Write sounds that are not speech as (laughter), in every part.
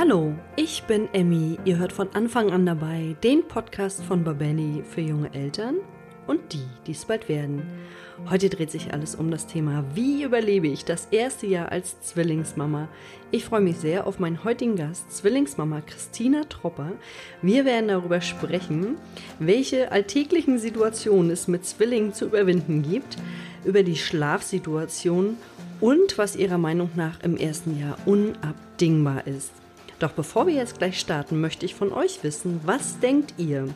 Hallo, ich bin Emmy. Ihr hört von Anfang an dabei den Podcast von Babelli für junge Eltern und die, die es bald werden. Heute dreht sich alles um das Thema, wie überlebe ich das erste Jahr als Zwillingsmama. Ich freue mich sehr auf meinen heutigen Gast, Zwillingsmama Christina Tropper. Wir werden darüber sprechen, welche alltäglichen Situationen es mit Zwillingen zu überwinden gibt, über die Schlafsituation und was ihrer Meinung nach im ersten Jahr unabdingbar ist. Doch bevor wir jetzt gleich starten, möchte ich von euch wissen, was denkt ihr?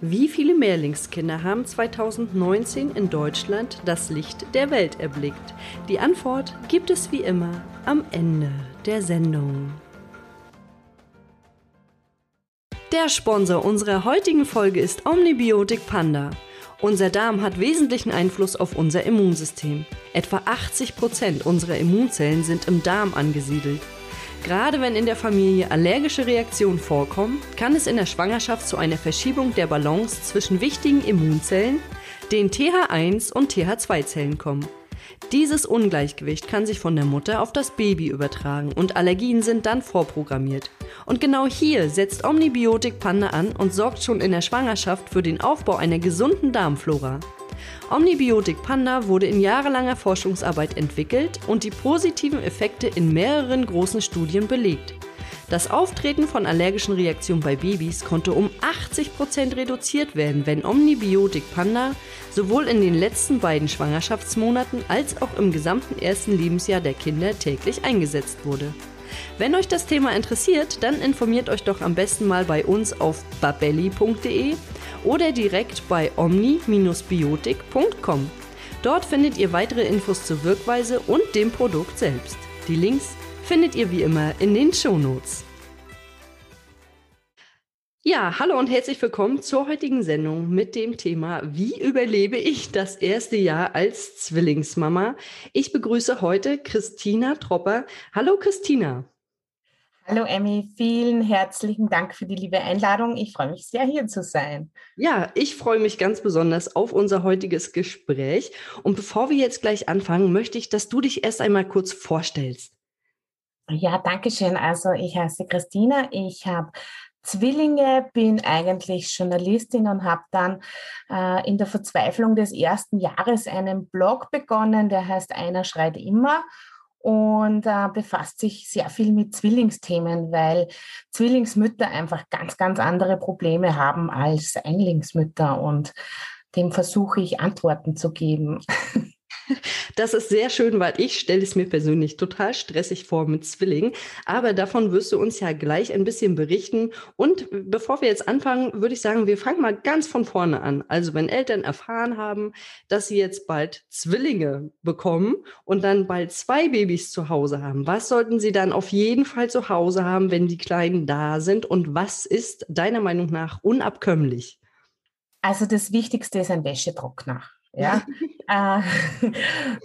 Wie viele Mehrlingskinder haben 2019 in Deutschland das Licht der Welt erblickt? Die Antwort gibt es wie immer am Ende der Sendung. Der Sponsor unserer heutigen Folge ist Omnibiotik Panda. Unser Darm hat wesentlichen Einfluss auf unser Immunsystem. Etwa 80 Prozent unserer Immunzellen sind im Darm angesiedelt. Gerade wenn in der Familie allergische Reaktionen vorkommen, kann es in der Schwangerschaft zu einer Verschiebung der Balance zwischen wichtigen Immunzellen, den TH1 und TH2-Zellen kommen. Dieses Ungleichgewicht kann sich von der Mutter auf das Baby übertragen und Allergien sind dann vorprogrammiert. Und genau hier setzt Omnibiotik Panda an und sorgt schon in der Schwangerschaft für den Aufbau einer gesunden Darmflora. Omnibiotik Panda wurde in jahrelanger Forschungsarbeit entwickelt und die positiven Effekte in mehreren großen Studien belegt. Das Auftreten von allergischen Reaktionen bei Babys konnte um 80% reduziert werden, wenn Omnibiotik Panda sowohl in den letzten beiden Schwangerschaftsmonaten als auch im gesamten ersten Lebensjahr der Kinder täglich eingesetzt wurde. Wenn euch das Thema interessiert, dann informiert euch doch am besten mal bei uns auf babelli.de oder direkt bei omni-biotik.com. Dort findet ihr weitere Infos zur Wirkweise und dem Produkt selbst. Die Links findet ihr wie immer in den Shownotes. Ja, hallo und herzlich willkommen zur heutigen Sendung mit dem Thema Wie überlebe ich das erste Jahr als Zwillingsmama? Ich begrüße heute Christina Tropper. Hallo Christina. Hallo Emmy, vielen herzlichen Dank für die liebe Einladung. Ich freue mich sehr, hier zu sein. Ja, ich freue mich ganz besonders auf unser heutiges Gespräch. Und bevor wir jetzt gleich anfangen, möchte ich, dass du dich erst einmal kurz vorstellst. Ja, danke schön. Also ich heiße Christina. Ich habe Zwillinge, bin eigentlich Journalistin und habe dann äh, in der Verzweiflung des ersten Jahres einen Blog begonnen, der heißt Einer schreit immer und äh, befasst sich sehr viel mit Zwillingsthemen, weil Zwillingsmütter einfach ganz, ganz andere Probleme haben als Einlingsmütter und dem versuche ich Antworten zu geben. (laughs) Das ist sehr schön, weil ich stelle es mir persönlich total stressig vor mit Zwillingen. Aber davon wirst du uns ja gleich ein bisschen berichten. Und bevor wir jetzt anfangen, würde ich sagen, wir fangen mal ganz von vorne an. Also wenn Eltern erfahren haben, dass sie jetzt bald Zwillinge bekommen und dann bald zwei Babys zu Hause haben, was sollten sie dann auf jeden Fall zu Hause haben, wenn die Kleinen da sind? Und was ist deiner Meinung nach unabkömmlich? Also das Wichtigste ist ein Wäschetrockner. Ja, (laughs) äh,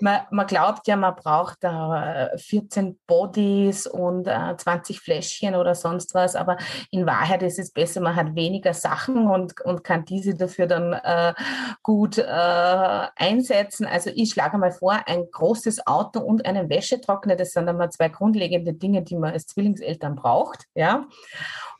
man, man, glaubt ja, man braucht äh, 14 Bodies und äh, 20 Fläschchen oder sonst was, aber in Wahrheit ist es besser, man hat weniger Sachen und, und kann diese dafür dann äh, gut äh, einsetzen. Also ich schlage mal vor, ein großes Auto und einen Wäschetrockner, das sind einmal zwei grundlegende Dinge, die man als Zwillingseltern braucht. Ja,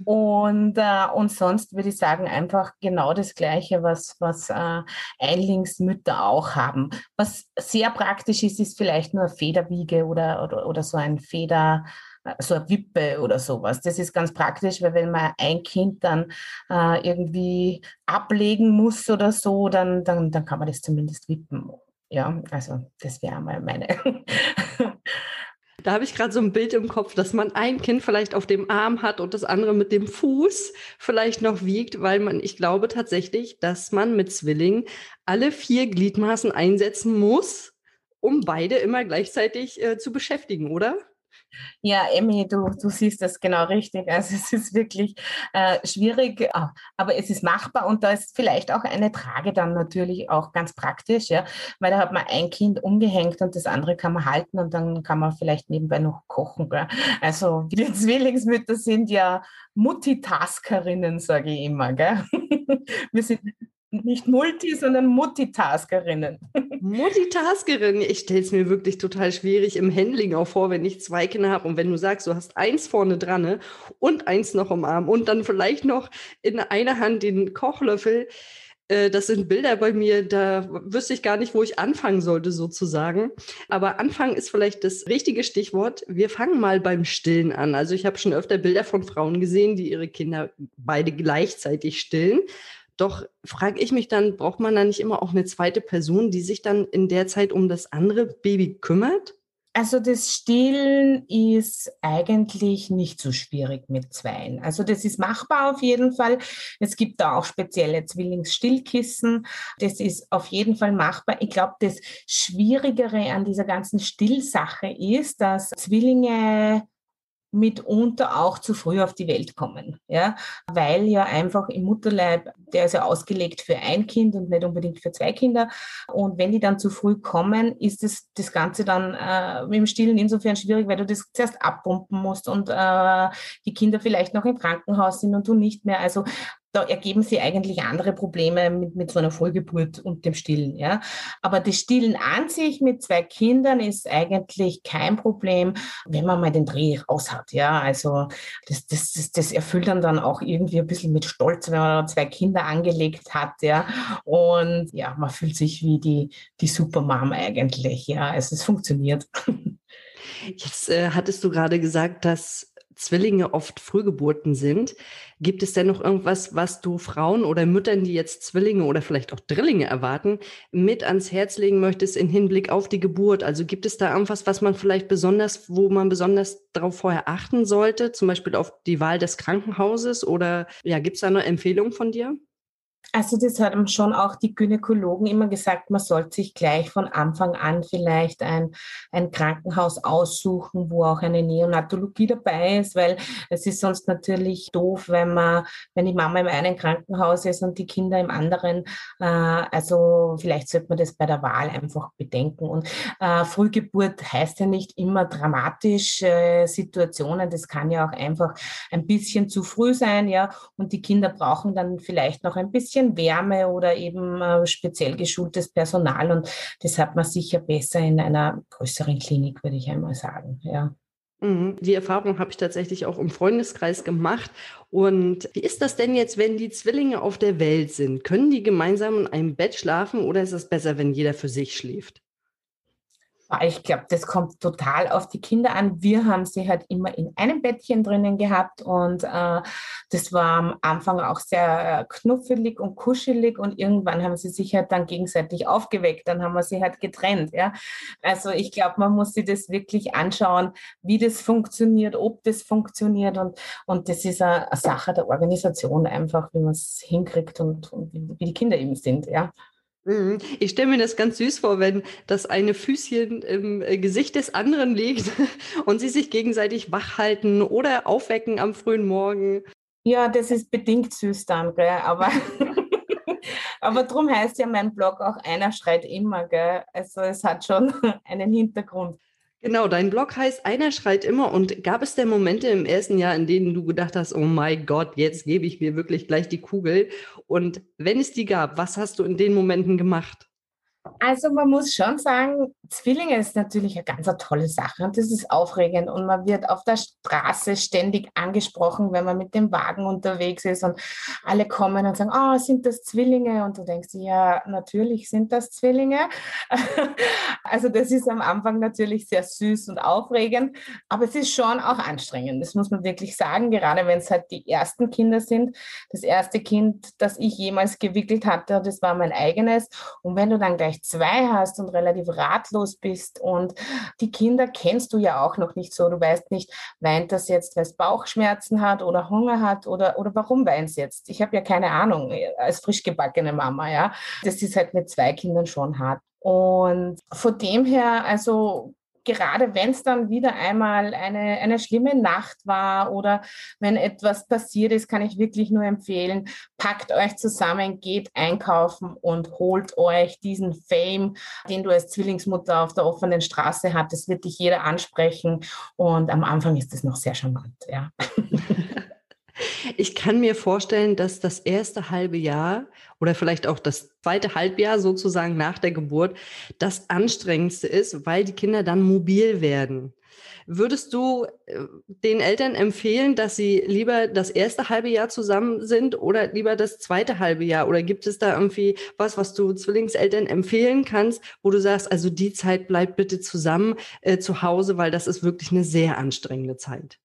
und, äh, und sonst würde ich sagen, einfach genau das Gleiche, was, was äh, Einlingsmütter auch haben. Was sehr praktisch ist, ist vielleicht nur eine Federwiege oder, oder, oder so ein Feder, äh, so eine Wippe oder sowas. Das ist ganz praktisch, weil wenn man ein Kind dann äh, irgendwie ablegen muss oder so, dann, dann, dann kann man das zumindest wippen. Ja, also das wäre mal meine (laughs) Da habe ich gerade so ein Bild im Kopf, dass man ein Kind vielleicht auf dem Arm hat und das andere mit dem Fuß vielleicht noch wiegt, weil man, ich glaube tatsächlich, dass man mit Zwillingen alle vier Gliedmaßen einsetzen muss, um beide immer gleichzeitig äh, zu beschäftigen, oder? Ja, Emmy, du, du siehst das genau richtig. Also es ist wirklich äh, schwierig, ah, aber es ist machbar und da ist vielleicht auch eine Trage dann natürlich auch ganz praktisch, ja, weil da hat man ein Kind umgehängt und das andere kann man halten und dann kann man vielleicht nebenbei noch kochen. Gell? Also wir Zwillingsmütter sind ja Multitaskerinnen, sage ich immer. Gell? (laughs) Wir sind nicht Multi, sondern Multitaskerinnen. (laughs) Multitaskerin, ich stelle es mir wirklich total schwierig im Handling auch vor, wenn ich zwei Kinder habe und wenn du sagst, du hast eins vorne dran ne, und eins noch im Arm und dann vielleicht noch in einer Hand den Kochlöffel. Äh, das sind Bilder bei mir, da wüsste ich gar nicht, wo ich anfangen sollte, sozusagen. Aber Anfangen ist vielleicht das richtige Stichwort. Wir fangen mal beim Stillen an. Also ich habe schon öfter Bilder von Frauen gesehen, die ihre Kinder beide gleichzeitig stillen. Doch frage ich mich dann, braucht man da nicht immer auch eine zweite Person, die sich dann in der Zeit um das andere Baby kümmert? Also das Stillen ist eigentlich nicht so schwierig mit Zweien. Also das ist machbar auf jeden Fall. Es gibt da auch spezielle Zwillingsstillkissen. Das ist auf jeden Fall machbar. Ich glaube, das Schwierigere an dieser ganzen Stillsache ist, dass Zwillinge mitunter auch zu früh auf die Welt kommen, ja, weil ja einfach im Mutterleib, der ist ja ausgelegt für ein Kind und nicht unbedingt für zwei Kinder. Und wenn die dann zu früh kommen, ist das, das Ganze dann äh, dem Stillen insofern schwierig, weil du das zuerst abpumpen musst und äh, die Kinder vielleicht noch im Krankenhaus sind und du nicht mehr, also da ergeben sich eigentlich andere Probleme mit, mit so einer Vollgeburt und dem Stillen. Ja? Aber das Stillen an sich mit zwei Kindern ist eigentlich kein Problem, wenn man mal den Dreh raus hat. Ja? Also das, das, das, das erfüllt dann, dann auch irgendwie ein bisschen mit Stolz, wenn man zwei Kinder angelegt hat. Ja? Und ja, man fühlt sich wie die, die Supermom eigentlich. Ja? Also es funktioniert. (laughs) Jetzt äh, hattest du gerade gesagt, dass Zwillinge oft Frühgeburten sind. Gibt es denn noch irgendwas, was du Frauen oder Müttern, die jetzt Zwillinge oder vielleicht auch Drillinge erwarten, mit ans Herz legen möchtest im Hinblick auf die Geburt? Also gibt es da irgendwas, was man vielleicht besonders, wo man besonders darauf vorher achten sollte, zum Beispiel auf die Wahl des Krankenhauses oder ja, gibt es da eine Empfehlung von dir? Also das haben schon auch die Gynäkologen immer gesagt, man sollte sich gleich von Anfang an vielleicht ein, ein Krankenhaus aussuchen, wo auch eine Neonatologie dabei ist, weil es ist sonst natürlich doof, wenn man, wenn die Mama im einen Krankenhaus ist und die Kinder im anderen. Äh, also vielleicht sollte man das bei der Wahl einfach bedenken. Und äh, Frühgeburt heißt ja nicht immer dramatische Situationen. Das kann ja auch einfach ein bisschen zu früh sein, ja. Und die Kinder brauchen dann vielleicht noch ein bisschen bisschen Wärme oder eben äh, speziell geschultes Personal. Und das hat man sicher besser in einer größeren Klinik, würde ich einmal sagen. Ja. Mhm. Die Erfahrung habe ich tatsächlich auch im Freundeskreis gemacht. Und wie ist das denn jetzt, wenn die Zwillinge auf der Welt sind? Können die gemeinsam in einem Bett schlafen oder ist es besser, wenn jeder für sich schläft? Ich glaube, das kommt total auf die Kinder an. Wir haben sie halt immer in einem Bettchen drinnen gehabt und äh, das war am Anfang auch sehr knuffelig und kuschelig und irgendwann haben sie sich halt dann gegenseitig aufgeweckt. Dann haben wir sie halt getrennt. Ja? Also ich glaube, man muss sich das wirklich anschauen, wie das funktioniert, ob das funktioniert und, und das ist eine, Sache der Organisation einfach, wie man es hinkriegt und, und wie, wie die Kinder eben sind. Ja. Mhm. Ich stelle mir das ganz süß vor, wenn das eine Füßchen im äh, Gesicht des anderen liegt (laughs) und sie sich gegenseitig wach halten oder aufwecken am frühen Morgen. Ja, das ist bedingt süß dann, gell? aber, (laughs) (laughs) aber drum heißt ja mein Blog auch einer schreit immer, gell? also es hat schon einen Hintergrund. Genau, dein Blog heißt Einer schreit immer. Und gab es denn Momente im ersten Jahr, in denen du gedacht hast, oh mein Gott, jetzt gebe ich mir wirklich gleich die Kugel? Und wenn es die gab, was hast du in den Momenten gemacht? Also man muss schon sagen, Zwillinge ist natürlich eine ganz tolle Sache und das ist aufregend und man wird auf der Straße ständig angesprochen, wenn man mit dem Wagen unterwegs ist und alle kommen und sagen, oh, sind das Zwillinge? Und du denkst, ja, natürlich sind das Zwillinge. (laughs) also das ist am Anfang natürlich sehr süß und aufregend, aber es ist schon auch anstrengend, das muss man wirklich sagen, gerade wenn es halt die ersten Kinder sind. Das erste Kind, das ich jemals gewickelt hatte, das war mein eigenes und wenn du dann gleich zwei hast und relativ ratlos bist und die Kinder kennst du ja auch noch nicht so. Du weißt nicht, weint das jetzt, weil es Bauchschmerzen hat oder Hunger hat oder, oder warum weint es jetzt? Ich habe ja keine Ahnung als frisch gebackene Mama, ja. Das ist halt mit zwei Kindern schon hart. Und von dem her, also gerade wenn es dann wieder einmal eine, eine schlimme Nacht war oder wenn etwas passiert ist, kann ich wirklich nur empfehlen, packt euch zusammen, geht einkaufen und holt euch diesen Fame, den du als Zwillingsmutter auf der offenen Straße hast. Das wird dich jeder ansprechen und am Anfang ist es noch sehr charmant, ja. (laughs) Ich kann mir vorstellen, dass das erste halbe Jahr oder vielleicht auch das zweite Halbjahr sozusagen nach der Geburt das anstrengendste ist, weil die Kinder dann mobil werden. Würdest du äh, den Eltern empfehlen, dass sie lieber das erste halbe Jahr zusammen sind oder lieber das zweite halbe Jahr? Oder gibt es da irgendwie was, was du Zwillingseltern empfehlen kannst, wo du sagst, also die Zeit bleibt bitte zusammen äh, zu Hause, weil das ist wirklich eine sehr anstrengende Zeit?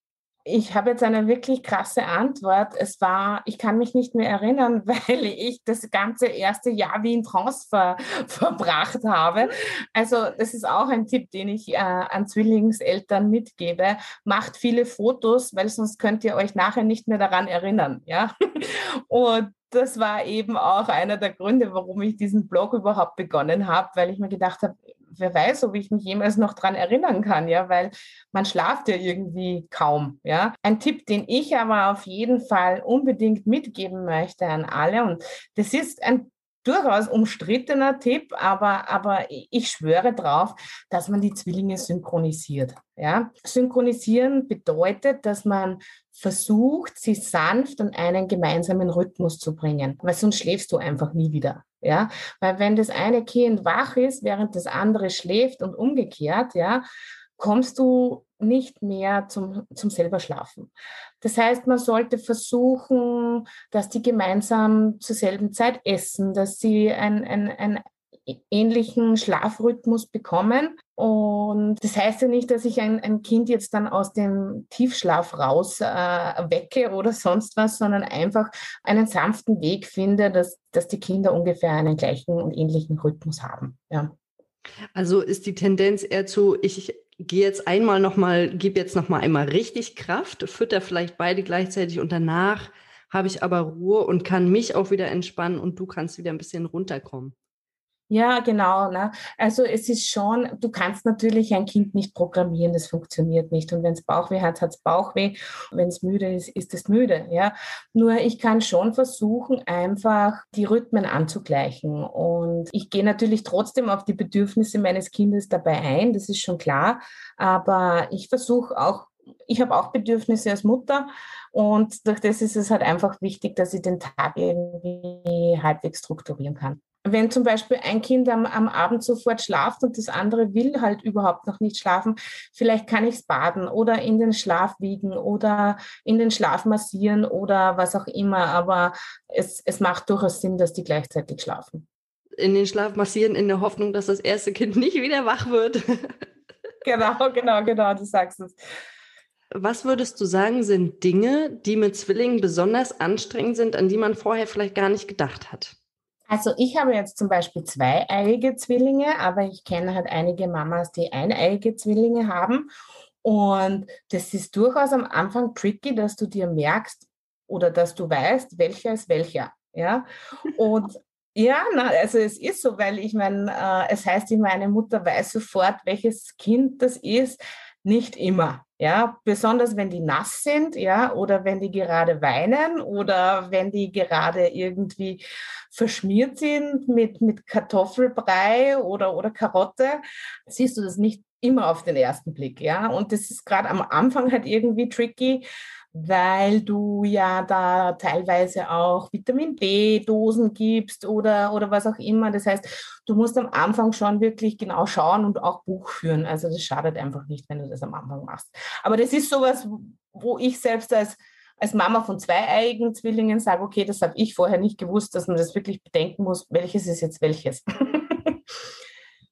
Ich habe jetzt eine wirklich krasse Antwort. Es war, ich kann mich nicht mehr erinnern, (laughs) weil ich das ganze erste Jahr wie in Trance ver, (laughs) verbracht habe. Also das ist auch ein Tipp, den ich äh, an Zwillingseltern mitgebe. Macht viele Fotos, weil sonst könnt ihr euch nachher nicht mehr daran erinnern. Ja? (laughs) Und das war eben auch einer der Gründe, warum ich diesen Blog überhaupt begonnen habe, weil ich mir gedacht habe, wer weiß, ob ich mich jemals noch daran erinnern kann, ja, weil man schlaft ja irgendwie kaum, ja. Ein Tipp, den ich aber auf jeden Fall unbedingt mitgeben möchte an alle und das ist ein durchaus umstrittener Tipp, aber, aber ich schwöre drauf, dass man die Zwillinge synchronisiert. Ja? Synchronisieren bedeutet, dass man versucht, sie sanft an einen gemeinsamen Rhythmus zu bringen, weil sonst schläfst du einfach nie wieder. Ja, weil wenn das eine Kind wach ist, während das andere schläft und umgekehrt, ja, kommst du nicht mehr zum, zum selber Schlafen. Das heißt, man sollte versuchen, dass die gemeinsam zur selben Zeit essen, dass sie ein, ein, ein ähnlichen Schlafrhythmus bekommen. Und das heißt ja nicht, dass ich ein, ein Kind jetzt dann aus dem Tiefschlaf raus äh, wecke oder sonst was, sondern einfach einen sanften Weg finde, dass, dass die Kinder ungefähr einen gleichen und ähnlichen Rhythmus haben. Ja. Also ist die Tendenz eher zu, ich gehe jetzt einmal nochmal, gebe jetzt nochmal einmal richtig Kraft, fütter vielleicht beide gleichzeitig und danach habe ich aber Ruhe und kann mich auch wieder entspannen und du kannst wieder ein bisschen runterkommen. Ja, genau. Ne? Also es ist schon, du kannst natürlich ein Kind nicht programmieren, das funktioniert nicht. Und wenn es Bauchweh hat, hat es Bauchweh. Wenn es müde ist, ist es müde. Ja? Nur ich kann schon versuchen, einfach die Rhythmen anzugleichen. Und ich gehe natürlich trotzdem auf die Bedürfnisse meines Kindes dabei ein, das ist schon klar. Aber ich versuche auch ich habe auch Bedürfnisse als Mutter und durch das ist es halt einfach wichtig, dass ich den Tag irgendwie halbwegs strukturieren kann wenn zum Beispiel ein Kind am, am, Abend sofort schlaft und das andere will halt überhaupt noch nicht schlafen, vielleicht kann ich es baden oder in den Schlaf wiegen oder in den Schlaf massieren oder was auch immer. Aber es, es macht durchaus Sinn, dass die gleichzeitig schlafen. In den Schlaf massieren in der Hoffnung, dass das erste Kind nicht wieder wach wird. (laughs) genau, genau, genau, du sagst es. Was würdest du sagen, sind Dinge, die mit Zwillingen besonders anstrengend sind, an die man vorher vielleicht gar nicht gedacht hat? Also ich habe jetzt zum Beispiel zweieiige Zwillinge, aber ich kenne halt einige Mamas, die eineiige Zwillinge haben. Und das ist durchaus am Anfang tricky, dass du dir merkst oder dass du weißt, welcher ist welcher. Ja. Und (laughs) ja, na, also es ist so, weil ich meine, äh, es heißt immer, eine Mutter weiß sofort, welches Kind das ist. Nicht immer. Ja, besonders wenn die nass sind, ja, oder wenn die gerade weinen oder wenn die gerade irgendwie verschmiert sind mit, mit Kartoffelbrei oder, oder Karotte, siehst du das nicht immer auf den ersten Blick, ja. Und das ist gerade am Anfang halt irgendwie tricky, weil du ja da teilweise auch Vitamin B-Dosen gibst oder, oder was auch immer. Das heißt, du musst am Anfang schon wirklich genau schauen und auch Buch führen. Also das schadet einfach nicht, wenn du das am Anfang machst. Aber das ist sowas, wo ich selbst als, als Mama von zwei eigen Zwillingen sage, okay, das habe ich vorher nicht gewusst, dass man das wirklich bedenken muss, welches ist jetzt welches. (laughs)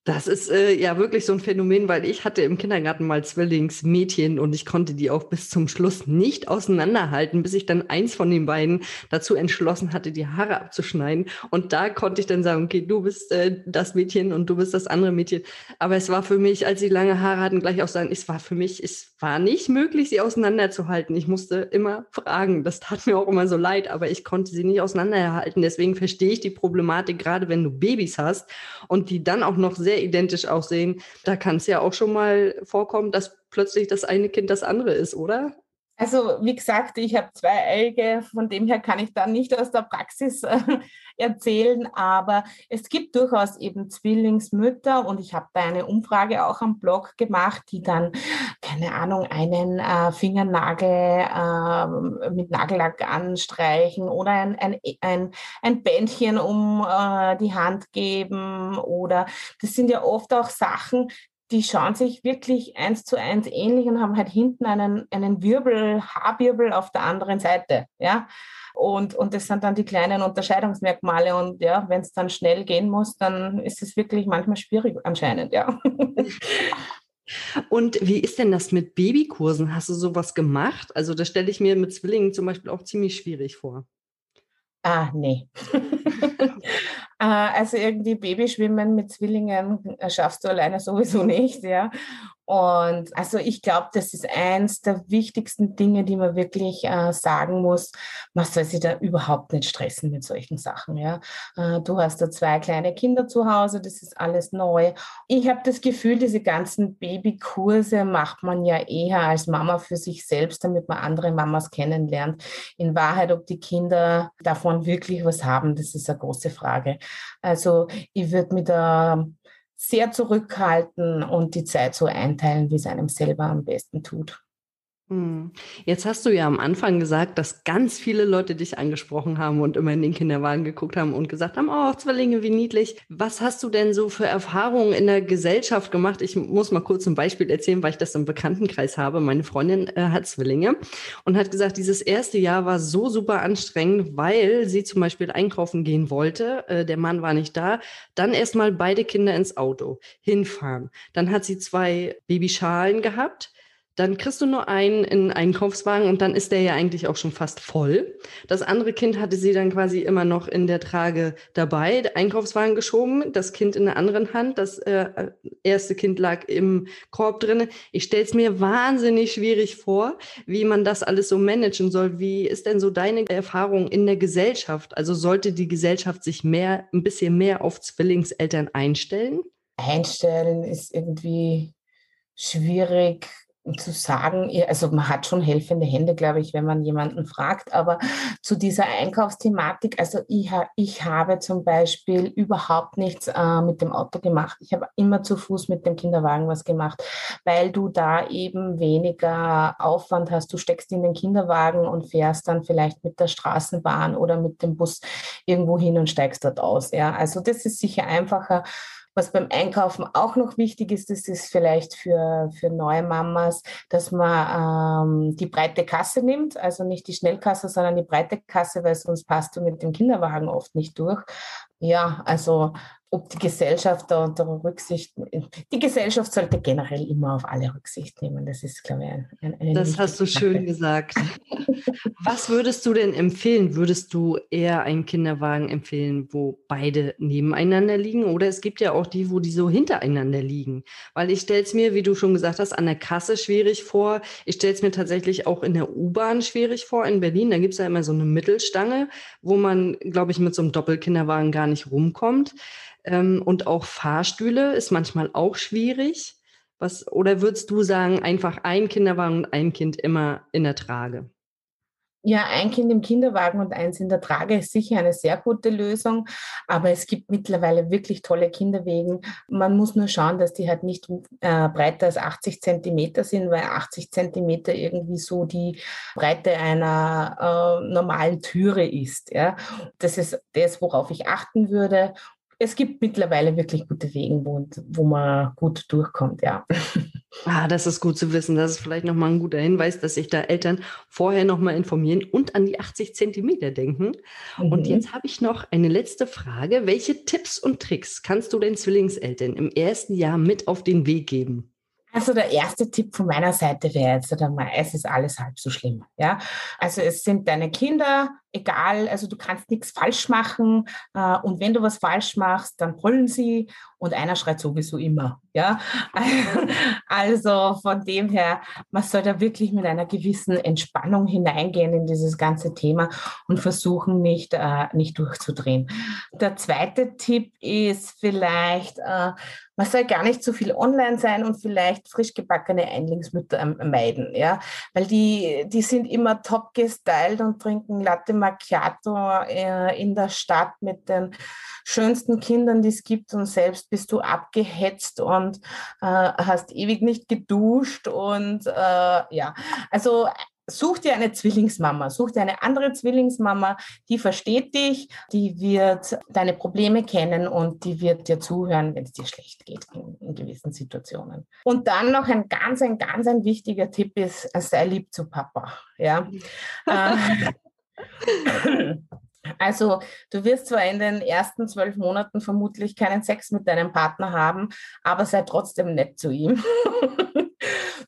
Das ist äh, ja wirklich so ein Phänomen, weil ich hatte im Kindergarten mal Zwillingsmädchen und ich konnte die auch bis zum Schluss nicht auseinanderhalten, bis ich dann eins von den beiden dazu entschlossen hatte, die Haare abzuschneiden. Und da konnte ich dann sagen, okay, du bist äh, das Mädchen und du bist das andere Mädchen. Aber es war für mich, als sie lange Haare hatten, gleich auch sagen, es war für mich, es war nicht möglich, sie auseinanderzuhalten. Ich musste immer fragen. Das tat mir auch immer so leid, aber ich konnte sie nicht auseinanderhalten. Deswegen verstehe ich die Problematik, gerade wenn du Babys hast und die dann auch noch sehr sehr identisch aussehen. Da kann es ja auch schon mal vorkommen, dass plötzlich das eine Kind das andere ist, oder? Also wie gesagt, ich habe zwei Eilige, von dem her kann ich da nicht aus der Praxis äh, (laughs) erzählen, aber es gibt durchaus eben Zwillingsmütter und ich habe da eine Umfrage auch am Blog gemacht, die dann, keine Ahnung, einen äh, Fingernagel äh, mit Nagellack anstreichen oder ein, ein, ein, ein Bändchen um äh, die Hand geben oder das sind ja oft auch Sachen, die schauen sich wirklich eins zu eins ähnlich und haben halt hinten einen, einen Wirbel, Haarwirbel auf der anderen Seite. Ja. Und, und das sind dann die kleinen Unterscheidungsmerkmale. Und ja, wenn es dann schnell gehen muss, dann ist es wirklich manchmal schwierig anscheinend, ja. (laughs) Und wie ist denn das mit Babykursen? Hast du sowas gemacht? Also das stelle ich mir mit Zwillingen zum Beispiel auch ziemlich schwierig vor. Ah, nee. (laughs) Äh, also irgendwie Babyschwimmen mit Zwillingen schaffst du alleine sowieso nicht, ja. Und also ich glaube, das ist eins der wichtigsten Dinge, die man wirklich äh, sagen muss. Man soll sich da überhaupt nicht stressen mit solchen Sachen. Ja? Äh, du hast da zwei kleine Kinder zu Hause, das ist alles neu. Ich habe das Gefühl, diese ganzen Babykurse macht man ja eher als Mama für sich selbst, damit man andere Mamas kennenlernt. In Wahrheit, ob die Kinder davon wirklich was haben, das ist eine große Frage. Also ich würde mit der sehr zurückhalten und die Zeit so einteilen, wie es einem selber am besten tut. Hm. Jetzt hast du ja am Anfang gesagt, dass ganz viele Leute dich angesprochen haben und immer in den Kinderwagen geguckt haben und gesagt haben, oh, Zwillinge, wie niedlich. Was hast du denn so für Erfahrungen in der Gesellschaft gemacht? Ich muss mal kurz ein Beispiel erzählen, weil ich das im Bekanntenkreis habe. Meine Freundin äh, hat Zwillinge und hat gesagt, dieses erste Jahr war so super anstrengend, weil sie zum Beispiel einkaufen gehen wollte. Äh, der Mann war nicht da. Dann erstmal beide Kinder ins Auto hinfahren. Dann hat sie zwei Babyschalen gehabt dann kriegst du nur einen in einen Einkaufswagen und dann ist der ja eigentlich auch schon fast voll. Das andere Kind hatte sie dann quasi immer noch in der Trage dabei, Einkaufswagen geschoben, das Kind in der anderen Hand, das äh, erste Kind lag im Korb drinne. Ich stelle es mir wahnsinnig schwierig vor, wie man das alles so managen soll. Wie ist denn so deine Erfahrung in der Gesellschaft? Also sollte die Gesellschaft sich mehr, ein bisschen mehr auf Zwillingseltern einstellen? Einstellen ist irgendwie schwierig zu sagen, also man hat schon helfende Hände, glaube ich, wenn man jemanden fragt, aber zu dieser Einkaufsthematik, also ich, ich habe zum Beispiel überhaupt nichts äh, mit dem Auto gemacht. Ich habe immer zu Fuß mit dem Kinderwagen was gemacht, weil du da eben weniger Aufwand hast. Du steckst in den Kinderwagen und fährst dann vielleicht mit der Straßenbahn oder mit dem Bus irgendwo hin und steigst dort aus. Ja, also das ist sicher einfacher was beim Einkaufen auch noch wichtig ist, das ist vielleicht für, für neue Mamas, dass man ähm, die breite Kasse nimmt, also nicht die Schnellkasse, sondern die breite Kasse, weil sonst passt du mit dem Kinderwagen oft nicht durch. Ja, also ob die Gesellschaft da, da Rücksicht, die Gesellschaft sollte generell immer auf alle Rücksicht nehmen. Das ist, glaube ich, ein, eine Das hast du schön Sache. gesagt. (laughs) Was würdest du denn empfehlen? Würdest du eher einen Kinderwagen empfehlen, wo beide nebeneinander liegen? Oder es gibt ja auch die, wo die so hintereinander liegen. Weil ich stelle es mir, wie du schon gesagt hast, an der Kasse schwierig vor. Ich stelle es mir tatsächlich auch in der U-Bahn schwierig vor. In Berlin, da gibt es ja immer so eine Mittelstange, wo man, glaube ich, mit so einem Doppelkinderwagen gar nicht rumkommt. Ähm, und auch Fahrstühle ist manchmal auch schwierig. Was, oder würdest du sagen, einfach ein Kinderwagen und ein Kind immer in der Trage? Ja, ein Kind im Kinderwagen und eins in der Trage ist sicher eine sehr gute Lösung, aber es gibt mittlerweile wirklich tolle Kinderwegen. Man muss nur schauen, dass die halt nicht äh, breiter als 80 Zentimeter sind, weil 80 Zentimeter irgendwie so die Breite einer äh, normalen Türe ist. Ja. Das ist das, worauf ich achten würde es gibt mittlerweile wirklich gute Wege, wo, wo man gut durchkommt, ja. (laughs) Ah, das ist gut zu wissen. Das ist vielleicht nochmal ein guter Hinweis, dass sich da Eltern vorher nochmal informieren und an die 80 Zentimeter denken. Mhm. Und jetzt habe ich noch eine letzte Frage. Welche Tipps und Tricks kannst du den Zwillingseltern im ersten Jahr mit auf den Weg geben? Also der erste Tipp von meiner Seite wäre jetzt einmal, es ist alles halb so schlimm. Ja? Also es sind deine Kinder, egal, also du kannst nichts falsch machen äh, und wenn du was falsch machst, dann brüllen sie und einer schreit sowieso immer. Ja, (laughs) also von dem her, man soll da wirklich mit einer gewissen Entspannung hineingehen in dieses ganze Thema und versuchen nicht, äh, nicht durchzudrehen. Der zweite Tipp ist vielleicht, äh, man soll gar nicht zu viel online sein und vielleicht frisch gebackene Einlingsmütter meiden, ja, weil die, die sind immer top gestylt und trinken Latte Macchiato äh, in der Stadt mit den schönsten Kindern, die es gibt. Und selbst bist du abgehetzt und äh, hast ewig nicht geduscht und äh, ja, also such dir eine Zwillingsmama, such dir eine andere Zwillingsmama, die versteht dich, die wird deine Probleme kennen und die wird dir zuhören, wenn es dir schlecht geht in, in, gewissen Situationen. Und dann noch ein ganz, ein ganz ein wichtiger Tipp ist, sei lieb zu Papa. Ja. Äh, (laughs) also du wirst zwar in den ersten zwölf Monaten vermutlich keinen Sex mit deinem Partner haben, aber sei trotzdem nett zu ihm.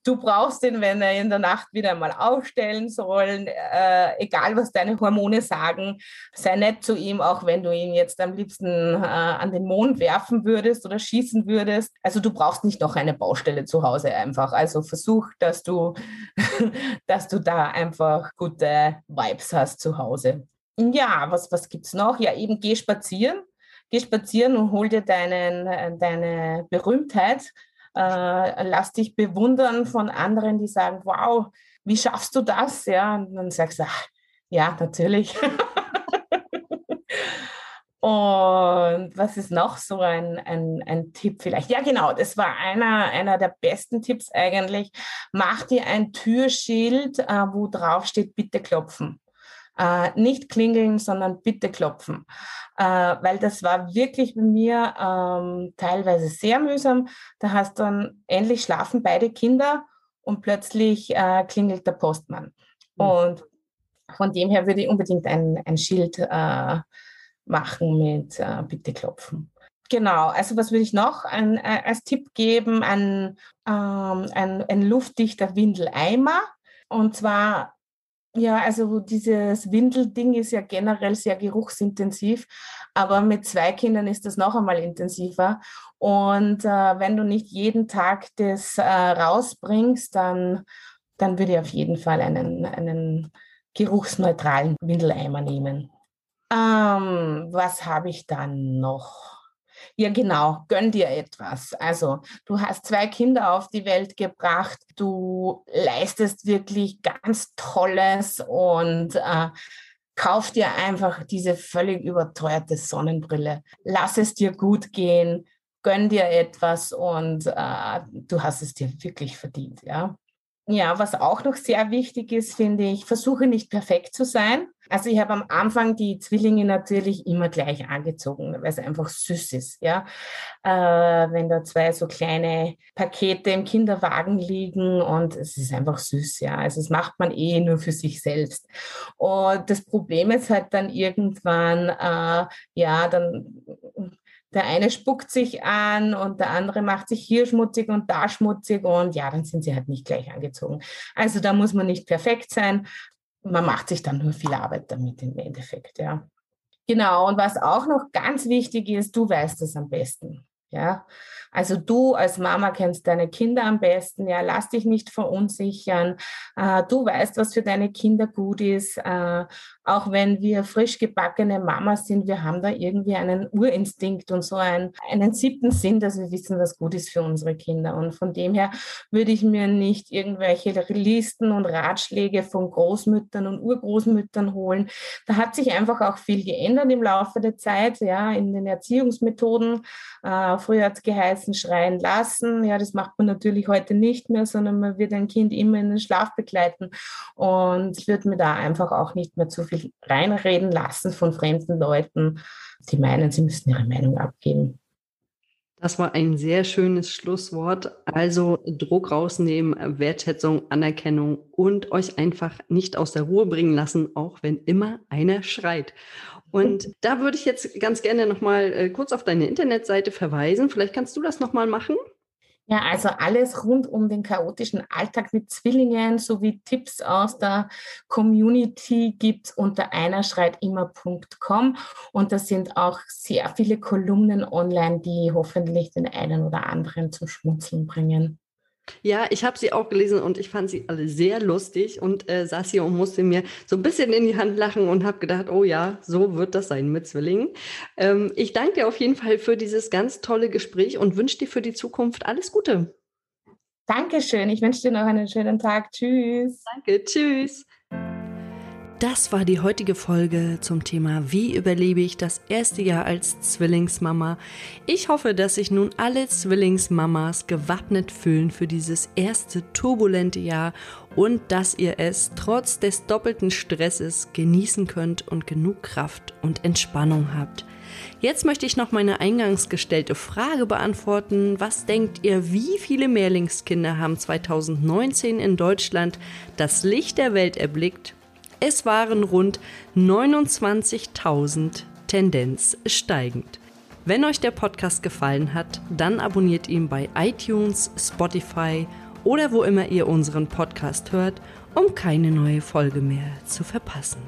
Du brauchst ihn, wenn er in der Nacht wieder einmal aufstellen soll, äh, egal was deine Hormone sagen, sei nett zu ihm, auch wenn du ihn jetzt am liebsten äh, an den Mond werfen würdest oder schießen würdest. Also du brauchst nicht noch eine Baustelle zu Hause einfach. Also versuch, dass du, (laughs) dass du da einfach gute Vibes hast zu Hause. Ja, was, was gibt es noch? Ja, eben geh spazieren. Geh spazieren und hol dir deinen, äh, deine Berühmtheit. Äh, lass dich bewundern von anderen, die sagen, wow, wie schaffst du das? Ja, und dann sagst du, ach, ja, natürlich. (laughs) Und was ist noch so ein, ein, ein Tipp vielleicht? Ja, genau, das war einer, einer der besten Tipps eigentlich. Mach dir ein Türschild, äh, wo drauf steht, bitte klopfen. Äh, nicht klingeln, sondern bitte klopfen. Äh, weil das war wirklich bei mir ähm, teilweise sehr mühsam. Da hast dann endlich schlafen beide Kinder und plötzlich äh, klingelt der Postmann. Mhm. Und von dem her würde ich unbedingt ein, ein Schild äh, machen mit äh, bitte klopfen. Genau, also was würde ich noch ein, äh, als Tipp geben? Ein, ähm, ein, ein luftdichter Windeleimer. Und zwar ja, also dieses Windelding ist ja generell sehr geruchsintensiv, aber mit zwei Kindern ist das noch einmal intensiver. Und äh, wenn du nicht jeden Tag das äh, rausbringst, dann, dann würde ich auf jeden Fall einen, einen geruchsneutralen Windeleimer nehmen. Ähm, was habe ich dann noch? Ja, genau, gönn dir etwas. Also, du hast zwei Kinder auf die Welt gebracht, du leistest wirklich ganz Tolles und äh, kauf dir einfach diese völlig überteuerte Sonnenbrille. Lass es dir gut gehen, gönn dir etwas und äh, du hast es dir wirklich verdient, ja. Ja, was auch noch sehr wichtig ist, finde ich, versuche nicht perfekt zu sein. Also ich habe am Anfang die Zwillinge natürlich immer gleich angezogen, weil es einfach süß ist. Ja, äh, wenn da zwei so kleine Pakete im Kinderwagen liegen und es ist einfach süß. Ja, also das macht man eh nur für sich selbst. Und das Problem ist halt dann irgendwann, äh, ja, dann der eine spuckt sich an und der andere macht sich hier schmutzig und da schmutzig und ja, dann sind sie halt nicht gleich angezogen. Also da muss man nicht perfekt sein. Man macht sich dann nur viel Arbeit damit im Endeffekt, ja. Genau, und was auch noch ganz wichtig ist, du weißt es am besten. Ja, also du als Mama kennst deine Kinder am besten. Ja, lass dich nicht verunsichern. Äh, du weißt, was für deine Kinder gut ist. Äh, auch wenn wir frisch gebackene Mamas sind, wir haben da irgendwie einen Urinstinkt und so einen, einen siebten Sinn, dass wir wissen, was gut ist für unsere Kinder. Und von dem her würde ich mir nicht irgendwelche Listen und Ratschläge von Großmüttern und Urgroßmüttern holen. Da hat sich einfach auch viel geändert im Laufe der Zeit, ja, in den Erziehungsmethoden. Äh, früher hat es geheißen, schreien lassen. Ja, das macht man natürlich heute nicht mehr, sondern man wird ein Kind immer in den Schlaf begleiten. Und ich würde mir da einfach auch nicht mehr zu viel viel reinreden lassen von fremden Leuten, die meinen, sie müssen ihre Meinung abgeben. Das war ein sehr schönes Schlusswort. Also Druck rausnehmen, Wertschätzung, Anerkennung und euch einfach nicht aus der Ruhe bringen lassen, auch wenn immer einer schreit. Und (laughs) da würde ich jetzt ganz gerne nochmal äh, kurz auf deine Internetseite verweisen. Vielleicht kannst du das nochmal machen. Ja, also alles rund um den chaotischen Alltag mit Zwillingen sowie Tipps aus der Community gibt es unter einerschreitimmer.com und da sind auch sehr viele Kolumnen online, die hoffentlich den einen oder anderen zum Schmunzeln bringen. Ja, ich habe sie auch gelesen und ich fand sie alle sehr lustig und äh, saß hier und musste mir so ein bisschen in die Hand lachen und habe gedacht, oh ja, so wird das sein mit Zwillingen. Ähm, ich danke dir auf jeden Fall für dieses ganz tolle Gespräch und wünsche dir für die Zukunft alles Gute. Dankeschön. Ich wünsche dir noch einen schönen Tag. Tschüss. Danke. Tschüss. Das war die heutige Folge zum Thema Wie überlebe ich das erste Jahr als Zwillingsmama. Ich hoffe, dass sich nun alle Zwillingsmamas gewappnet fühlen für dieses erste turbulente Jahr und dass ihr es trotz des doppelten Stresses genießen könnt und genug Kraft und Entspannung habt. Jetzt möchte ich noch meine eingangs gestellte Frage beantworten. Was denkt ihr, wie viele Mehrlingskinder haben 2019 in Deutschland das Licht der Welt erblickt? Es waren rund 29.000, Tendenz steigend. Wenn euch der Podcast gefallen hat, dann abonniert ihn bei iTunes, Spotify oder wo immer ihr unseren Podcast hört, um keine neue Folge mehr zu verpassen.